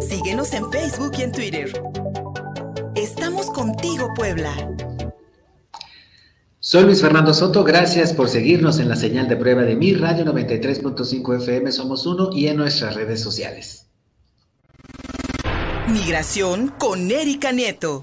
Síguenos en Facebook y en Twitter. Estamos contigo, Puebla. Soy Luis Fernando Soto, gracias por seguirnos en la señal de prueba de mi radio 93.5 FM Somos Uno y en nuestras redes sociales. Migración con Erika Nieto.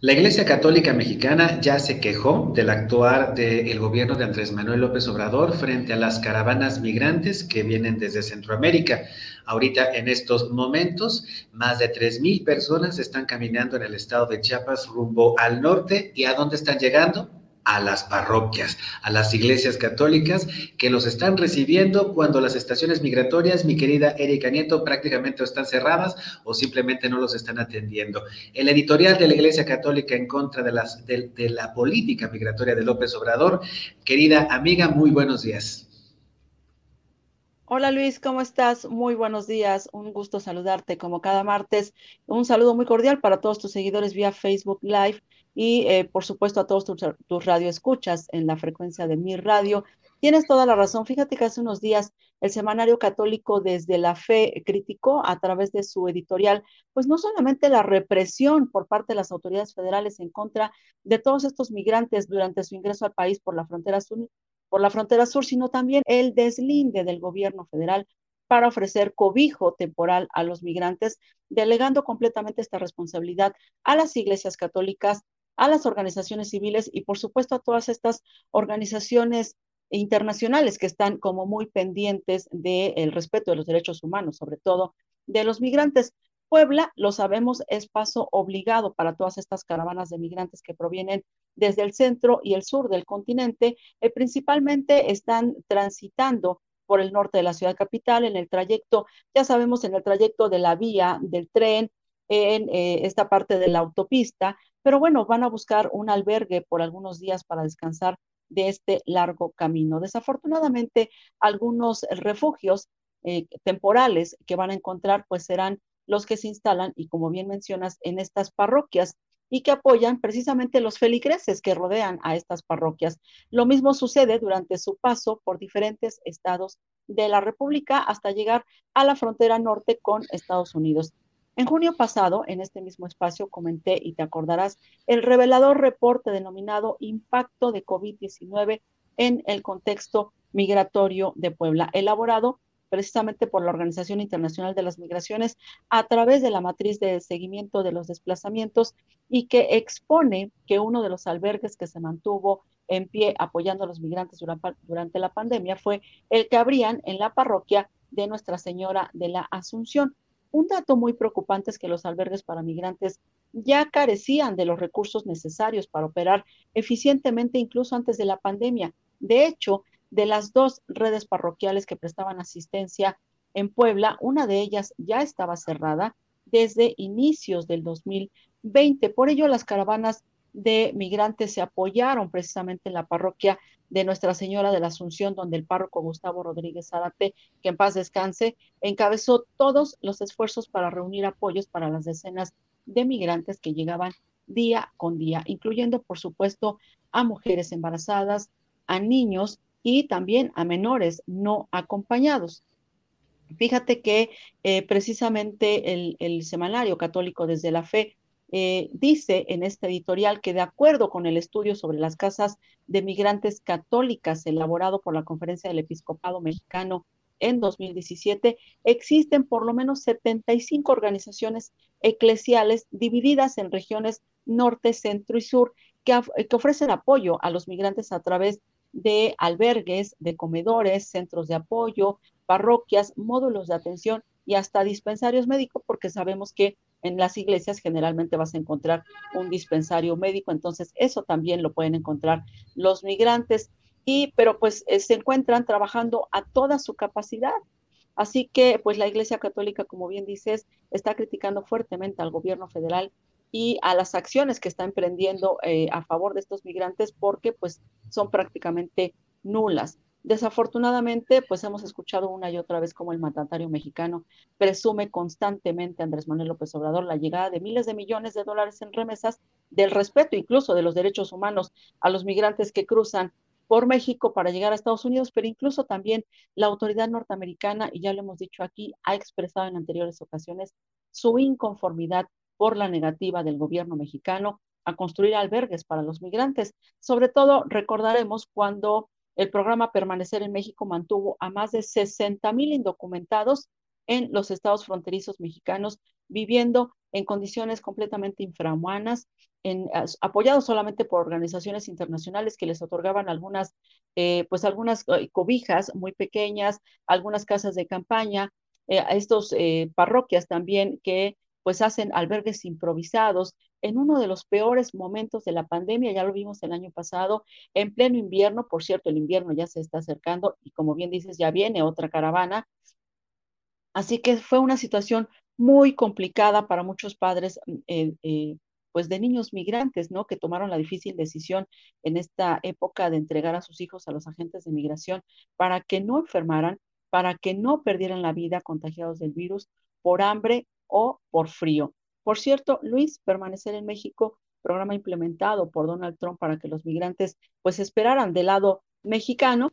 La Iglesia Católica Mexicana ya se quejó del actuar del gobierno de Andrés Manuel López Obrador frente a las caravanas migrantes que vienen desde Centroamérica. Ahorita, en estos momentos, más de 3.000 personas están caminando en el estado de Chiapas rumbo al norte. ¿Y a dónde están llegando? A las parroquias, a las iglesias católicas que los están recibiendo cuando las estaciones migratorias, mi querida Erika Nieto, prácticamente están cerradas o simplemente no los están atendiendo. El editorial de la Iglesia Católica en contra de, las, de, de la política migratoria de López Obrador. Querida amiga, muy buenos días. Hola Luis, ¿cómo estás? Muy buenos días, un gusto saludarte como cada martes. Un saludo muy cordial para todos tus seguidores vía Facebook Live y eh, por supuesto a todos tus, tus radioescuchas en la frecuencia de mi radio. Tienes toda la razón. Fíjate que hace unos días el Semanario Católico desde la Fe criticó a través de su editorial, pues no solamente la represión por parte de las autoridades federales en contra de todos estos migrantes durante su ingreso al país por la frontera sur, por la frontera sur, sino también el deslinde del gobierno federal para ofrecer cobijo temporal a los migrantes, delegando completamente esta responsabilidad a las iglesias católicas, a las organizaciones civiles y por supuesto a todas estas organizaciones internacionales que están como muy pendientes del respeto de los derechos humanos, sobre todo de los migrantes. Puebla, lo sabemos, es paso obligado para todas estas caravanas de migrantes que provienen desde el centro y el sur del continente. Eh, principalmente están transitando por el norte de la ciudad capital en el trayecto, ya sabemos, en el trayecto de la vía del tren, en eh, esta parte de la autopista, pero bueno, van a buscar un albergue por algunos días para descansar de este largo camino. Desafortunadamente, algunos refugios eh, temporales que van a encontrar, pues serán los que se instalan, y como bien mencionas, en estas parroquias y que apoyan precisamente los feligreses que rodean a estas parroquias. Lo mismo sucede durante su paso por diferentes estados de la República hasta llegar a la frontera norte con Estados Unidos. En junio pasado, en este mismo espacio, comenté, y te acordarás, el revelador reporte denominado Impacto de COVID-19 en el contexto migratorio de Puebla, elaborado precisamente por la Organización Internacional de las Migraciones a través de la matriz de seguimiento de los desplazamientos y que expone que uno de los albergues que se mantuvo en pie apoyando a los migrantes durante, la pandemia fue el que abrían en la parroquia de Nuestra Señora de la Asunción. Un dato muy preocupante es que los albergues para migrantes ya carecían de los recursos necesarios para operar eficientemente incluso antes de la pandemia. De hecho, de las dos redes parroquiales que prestaban asistencia en Puebla, una de ellas ya estaba cerrada desde inicios del 2020. Por ello, las caravanas de migrantes se apoyaron precisamente en la parroquia de Nuestra Señora de la Asunción, donde el párroco Gustavo Rodríguez Zárate, que en paz descanse, encabezó todos los esfuerzos para reunir apoyos para las decenas de migrantes que llegaban día con día, incluyendo, por supuesto, a mujeres embarazadas, a niños y también a menores no acompañados. Fíjate que eh, precisamente el, semanario católico desde la fe eh, dice en este editorial que de acuerdo con el estudio sobre las casas de migrantes católicas elaborado por la Conferencia del Episcopado Mexicano en 2017, existen por lo menos 75 organizaciones eclesiales divididas en regiones norte, centro y sur que, que ofrecen apoyo a los migrantes a través de albergues, de comedores, centros de apoyo, parroquias, módulos de atención y hasta dispensarios médicos, porque sabemos que en las iglesias generalmente vas a encontrar un dispensario médico, entonces eso también lo pueden encontrar los migrantes y pero pues eh, se encuentran trabajando a toda su capacidad. Así que pues la Iglesia Católica, como bien dices, está criticando fuertemente al gobierno federal y a las acciones que está emprendiendo eh, a favor de estos migrantes porque pues son prácticamente nulas. Desafortunadamente, pues hemos escuchado una y otra vez como el mandatario mexicano presume constantemente Andrés Manuel López Obrador la llegada de miles de millones de dólares en remesas del respeto incluso de los derechos humanos a los migrantes que cruzan por México para llegar a Estados Unidos, pero incluso también la autoridad norteamericana, y ya lo hemos dicho aquí, ha expresado en anteriores ocasiones su inconformidad por la negativa del gobierno mexicano a construir albergues para los migrantes. Sobre todo recordaremos cuando el programa Permanecer en México mantuvo a más de 60 mil indocumentados en los estados fronterizos mexicanos viviendo en condiciones completamente infrahumanas, apoyados solamente por organizaciones internacionales que les otorgaban algunas, eh, pues algunas eh, cobijas muy pequeñas, algunas casas de campaña, eh, a estos parroquias también que pues hacen albergues improvisados en uno de los peores momentos de la pandemia, ya lo vimos el año pasado, en pleno invierno, por cierto, el invierno ya se está acercando y como bien dices, ya viene otra caravana. Así que fue una situación muy complicada para muchos padres, mm, eh, eh, pues de niños migrantes, ¿no? Que tomaron la difícil decisión en esta época de entregar a sus hijos a los agentes de migración para que no enfermaran, para que no perdieran la vida contagiados del virus por hambre o por frío. Por cierto, Luis, permanecer en México, programa implementado por Donald Trump para que los migrantes pues esperaran del lado mexicano,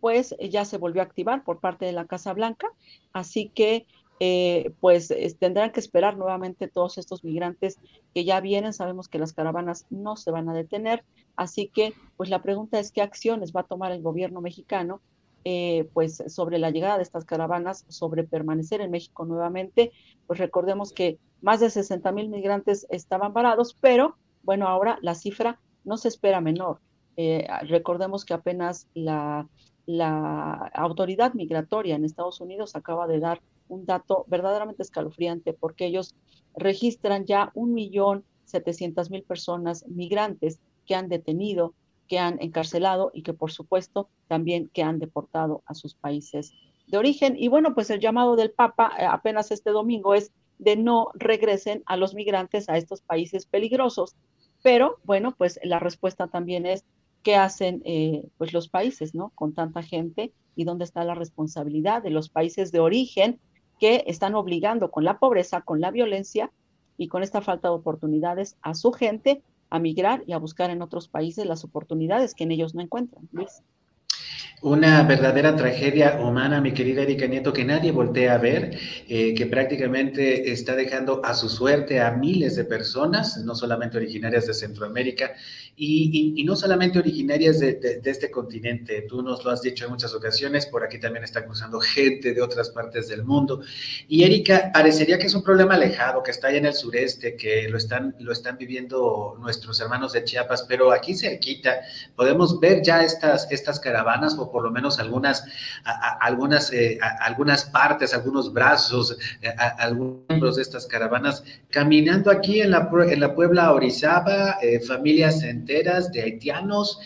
pues ya se volvió a activar por parte de la Casa Blanca, así que eh, pues tendrán que esperar nuevamente todos estos migrantes que ya vienen. Sabemos que las caravanas no se van a detener, así que pues la pregunta es qué acciones va a tomar el gobierno mexicano eh, pues sobre la llegada de estas caravanas, sobre permanecer en México nuevamente, pues recordemos que más de 60 mil migrantes estaban varados, pero bueno, ahora la cifra no se espera menor. Eh, recordemos que apenas la, la autoridad migratoria en Estados Unidos acaba de dar un dato verdaderamente escalofriante porque ellos registran ya un millón setecientas mil personas migrantes que han detenido que han encarcelado y que por supuesto también que han deportado a sus países de origen. Y bueno, pues el llamado del Papa eh, apenas este domingo es de no regresen a los migrantes a estos países peligrosos. Pero bueno, pues la respuesta también es qué hacen eh, pues los países, ¿no? Con tanta gente y dónde está la responsabilidad de los países de origen que están obligando con la pobreza, con la violencia y con esta falta de oportunidades a su gente a migrar y a buscar en otros países las oportunidades que en ellos no encuentran. Luis. Una verdadera tragedia humana, mi querida Erika Nieto, que nadie voltea a ver, eh, que prácticamente está dejando a su suerte a miles de personas, no solamente originarias de Centroamérica y, no solamente originarias de, este continente. Tú nos lo has dicho en muchas ocasiones, por aquí también está cruzando gente de otras partes del mundo. Y Erika, parecería que es un problema alejado, que está allá en el sureste, que lo están, lo están viviendo nuestros hermanos de Chiapas, pero aquí cerquita podemos ver ya estas, estas caravanas o por lo menos algunas, algunas, eh, algunas partes, algunos brazos, eh, algunos miembros de estas caravanas caminando aquí en la, en la Puebla Orizaba, eh, familias enteras de haitianos,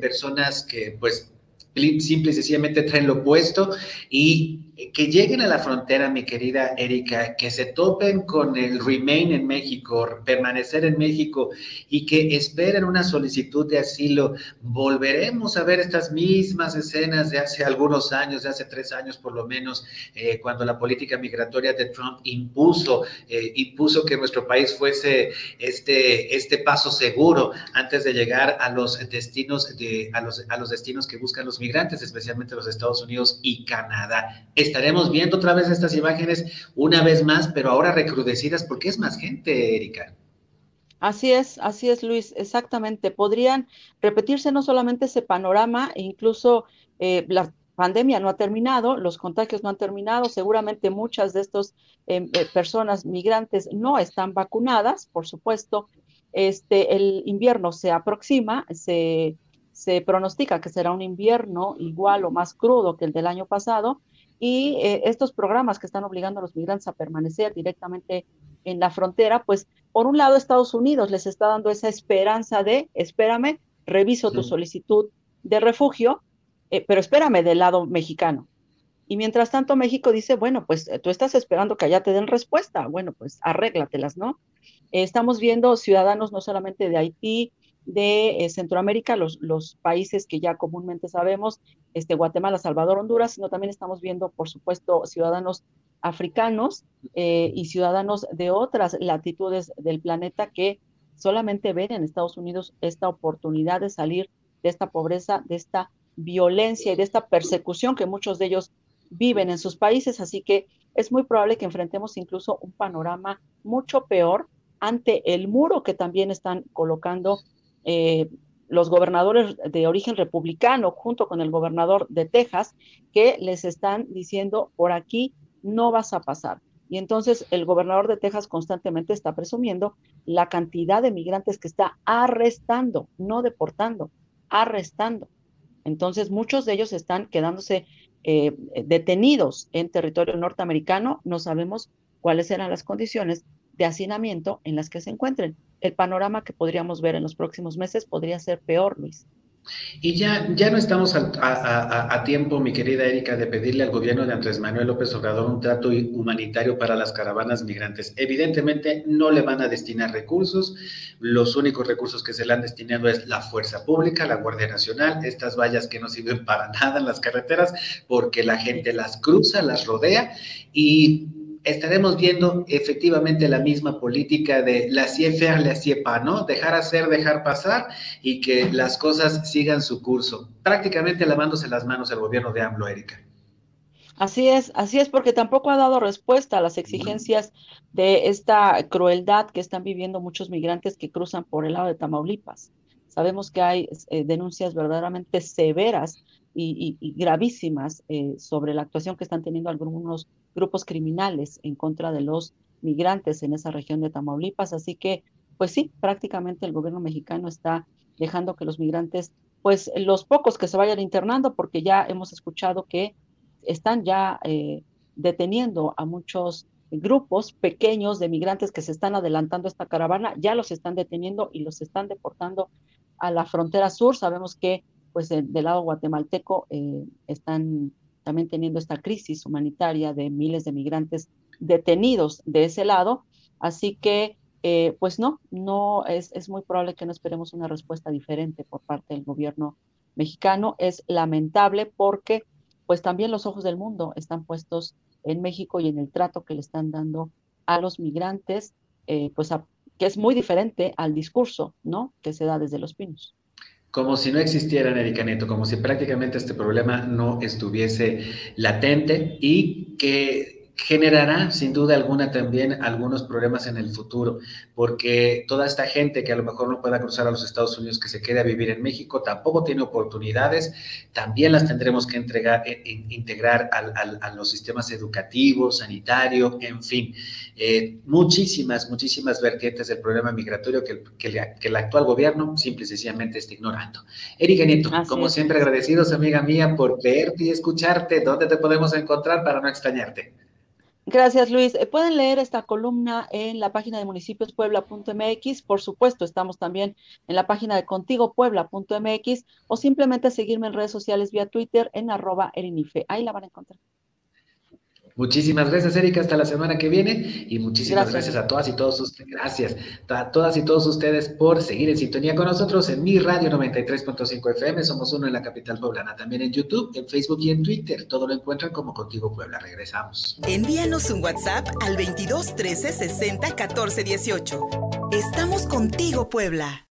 personas que pues simple y sencillamente traen lo opuesto y que lleguen a la frontera, mi querida Erika, que se topen con el remain en México, permanecer en México y que esperen una solicitud de asilo, volveremos a ver estas mismas escenas de hace algunos años, de hace tres años por lo menos, eh, cuando la política migratoria de Trump impuso, eh, impuso que nuestro país fuese este, este paso seguro antes de llegar a los destinos de, a los, a los destinos que buscan los migrantes, especialmente los Estados Unidos y Canadá estaremos viendo otra vez estas imágenes una vez más, pero ahora recrudecidas porque es más gente, Erika. Así es, así es, Luis, exactamente. Podrían repetirse no solamente ese panorama, incluso eh, la pandemia no ha terminado, los contagios no han terminado, seguramente muchas de estas em, eh, personas migrantes no están vacunadas, por supuesto. Este, el invierno se aproxima, se, se pronostica que será un invierno igual o más crudo que el del año pasado, y eh, estos programas que están obligando a los migrantes a permanecer directamente en la frontera, pues por un lado Estados Unidos les está dando esa esperanza de, espérame, reviso tu solicitud de refugio, eh, pero espérame del lado mexicano. Y mientras tanto México dice, bueno, pues eh, tú estás esperando que allá te den respuesta, bueno, pues arréglatelas, ¿no? estamos viendo ciudadanos no solamente de Haití, de eh, Centroamérica, los, los países que ya comúnmente sabemos, este, Guatemala, Salvador, Honduras, sino también estamos viendo, por supuesto, ciudadanos africanos eh, y ciudadanos de otras latitudes del planeta que solamente ven en Estados Unidos esta oportunidad de salir de esta pobreza, de esta violencia y de esta persecución que muchos de ellos viven en sus países. Así que es muy probable que enfrentemos incluso un panorama mucho peor ante el muro que también están colocando eh, los gobernadores de origen republicano junto con el gobernador de Texas, que les están diciendo, por aquí no vas a pasar. Y entonces el gobernador de Texas constantemente está presumiendo la cantidad de migrantes que está arrestando, no deportando, arrestando. Entonces muchos de ellos están quedándose eh, detenidos en territorio norteamericano. No sabemos cuáles serán las condiciones de hacinamiento en las que se encuentren. El panorama que podríamos ver en los próximos meses podría ser peor, Luis. Y ya, ya no estamos a, tiempo, mi querida Erika, de pedirle al gobierno de Andrés Manuel López Obrador un trato humanitario para las caravanas migrantes. Evidentemente no le van a destinar recursos, los únicos recursos que se le han destinado es la fuerza pública, la Guardia Nacional, estas vallas que no sirven para nada en las carreteras porque la gente las cruza, las rodea y estaremos viendo efectivamente la misma política de la faire, la pas, ¿no? Dejar hacer, dejar pasar y que las cosas sigan su curso. Prácticamente lavándose las manos el gobierno de AMLO, Erika. Así es, así es, porque tampoco ha dado respuesta a las exigencias de esta crueldad que están viviendo muchos migrantes que cruzan por el lado de Tamaulipas. Sabemos que hay eh, denuncias verdaderamente severas y, gravísimas eh, sobre la actuación que están teniendo algunos grupos criminales en contra de los migrantes en esa región de Tamaulipas. Así que, pues sí, prácticamente el gobierno mexicano está dejando que los migrantes, pues los pocos que se vayan internando, porque ya hemos escuchado que están ya eh, deteniendo a muchos grupos pequeños de migrantes que se están adelantando a esta caravana, ya los están deteniendo y los están deportando a la frontera sur. Sabemos que pues del lado guatemalteco eh, están también teniendo esta crisis humanitaria de miles de migrantes detenidos de ese lado. Así que, eh, pues no, no es, es muy probable que no esperemos una respuesta diferente por parte del gobierno mexicano. Es lamentable porque, pues también los ojos del mundo están puestos en México y en el trato que le están dando a los migrantes, eh, pues que es muy diferente al discurso, ¿no? Que se da desde los pinos como si no existiera Erika Neto, como si prácticamente este problema no estuviese latente y que generará sin duda alguna también algunos problemas en el futuro, porque toda esta gente que a lo mejor no pueda cruzar a los Estados Unidos, que se quede a vivir en México, tampoco tiene oportunidades, también las tendremos que entregar, eh, integrar a los sistemas educativos, sanitario, en fin, eh, muchísimas, muchísimas vertientes del problema migratorio que, el actual gobierno simple y sencillamente está ignorando. Erika Nieto, como siempre agradecidos, amiga mía, por verte y escucharte. ¿Dónde te podemos encontrar para no extrañarte? Gracias, Luis. Eh, pueden leer esta columna en la página de municipiospuebla.mx. Por supuesto, estamos también en la página de contigopuebla.mx o simplemente seguirme en redes sociales vía Twitter en arroba erinife. Ahí la van a encontrar. Muchísimas gracias, Erika. Hasta la semana que viene. Y muchísimas gracias, a todas y todos ustedes. Gracias a todas y todos ustedes por seguir en sintonía con nosotros en mi radio 93.5 FM. Somos uno en la capital poblana. También en YouTube, en Facebook y en Twitter. Todo lo encuentran como Contigo Puebla. Regresamos. Envíanos un WhatsApp al 22 13 60 14 18. Estamos contigo, Puebla.